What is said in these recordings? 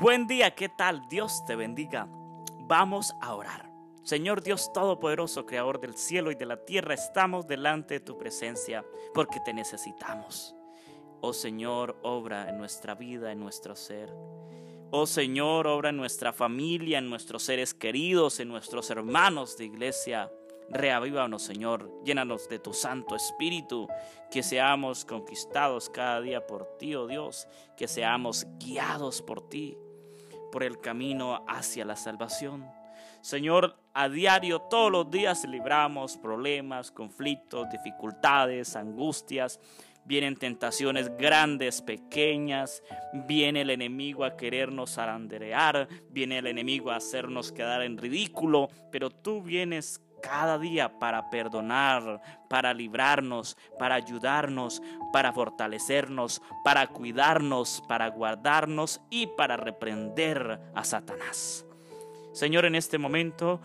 Buen día, ¿qué tal? Dios te bendiga. Vamos a orar. Señor Dios Todopoderoso, Creador del cielo y de la tierra, estamos delante de tu presencia porque te necesitamos. Oh Señor, obra en nuestra vida, en nuestro ser. Oh Señor, obra en nuestra familia, en nuestros seres queridos, en nuestros hermanos de iglesia. Reavívanos, Señor, llénanos de tu Santo Espíritu, que seamos conquistados cada día por ti, oh Dios, que seamos guiados por ti por el camino hacia la salvación. Señor, a diario, todos los días libramos problemas, conflictos, dificultades, angustias. Vienen tentaciones grandes, pequeñas. Viene el enemigo a querernos aranderear. Viene el enemigo a hacernos quedar en ridículo. Pero tú vienes cada día para perdonar, para librarnos, para ayudarnos, para fortalecernos, para cuidarnos, para guardarnos y para reprender a Satanás. Señor, en este momento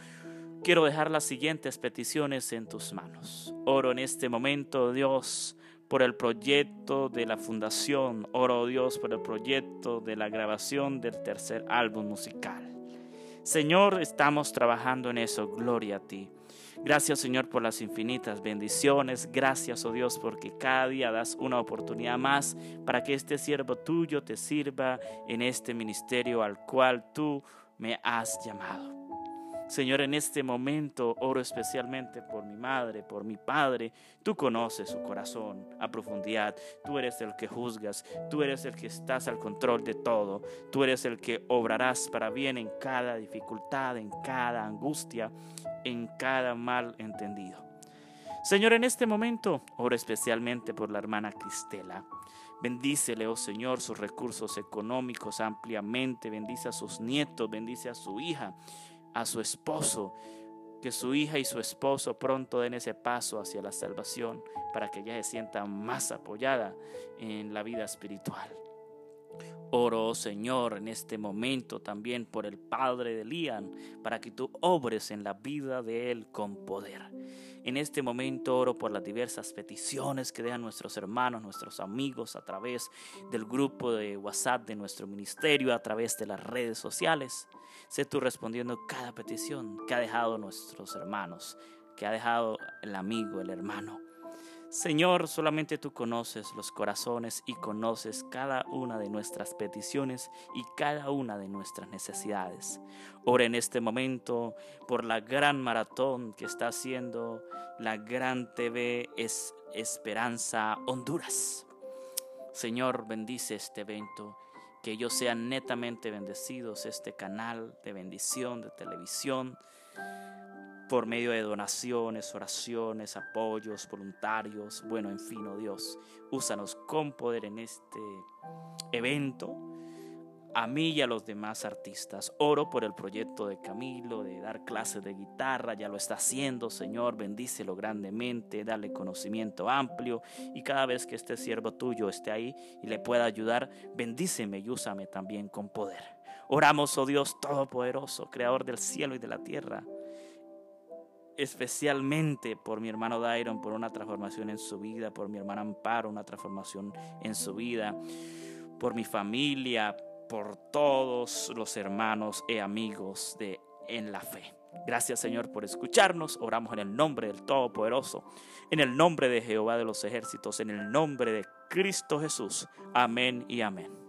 quiero dejar las siguientes peticiones en tus manos. Oro en este momento, Dios, por el proyecto de la fundación. Oro, Dios, por el proyecto de la grabación del tercer álbum musical. Señor, estamos trabajando en eso. Gloria a ti. Gracias Señor por las infinitas bendiciones. Gracias, oh Dios, porque cada día das una oportunidad más para que este siervo tuyo te sirva en este ministerio al cual tú me has llamado. Señor, en este momento oro especialmente por mi madre, por mi padre. Tú conoces su corazón a profundidad. Tú eres el que juzgas. Tú eres el que estás al control de todo. Tú eres el que obrarás para bien en cada dificultad, en cada angustia, en cada mal entendido. Señor, en este momento oro especialmente por la hermana Cristela. Bendícele, oh Señor, sus recursos económicos ampliamente. Bendice a sus nietos, bendice a su hija a su esposo, que su hija y su esposo pronto den ese paso hacia la salvación para que ella se sienta más apoyada en la vida espiritual. Oro, oh Señor, en este momento también por el padre de Lian, para que tú obres en la vida de él con poder. En este momento oro por las diversas peticiones que dejan nuestros hermanos, nuestros amigos a través del grupo de WhatsApp de nuestro ministerio, a través de las redes sociales. Sé tú respondiendo cada petición que ha dejado nuestros hermanos, que ha dejado el amigo, el hermano. Señor, solamente tú conoces los corazones y conoces cada una de nuestras peticiones y cada una de nuestras necesidades. Ora en este momento por la gran maratón que está haciendo la gran TV es Esperanza Honduras. Señor, bendice este evento que ellos sean netamente bendecidos, este canal de bendición de televisión por medio de donaciones, oraciones, apoyos, voluntarios, bueno, en fin, oh Dios, úsanos con poder en este evento. A mí y a los demás artistas. Oro por el proyecto de Camilo de dar clases de guitarra. Ya lo está haciendo, Señor. Bendícelo grandemente. Dale conocimiento amplio. Y cada vez que este siervo tuyo esté ahí y le pueda ayudar, bendíceme y úsame también con poder. Oramos, oh Dios Todopoderoso, Creador del cielo y de la tierra especialmente por mi hermano Dairon, por una transformación en su vida, por mi hermana Amparo, una transformación en su vida, por mi familia, por todos los hermanos y amigos de en la fe. Gracias Señor por escucharnos. Oramos en el nombre del Todopoderoso, en el nombre de Jehová de los ejércitos, en el nombre de Cristo Jesús. Amén y amén.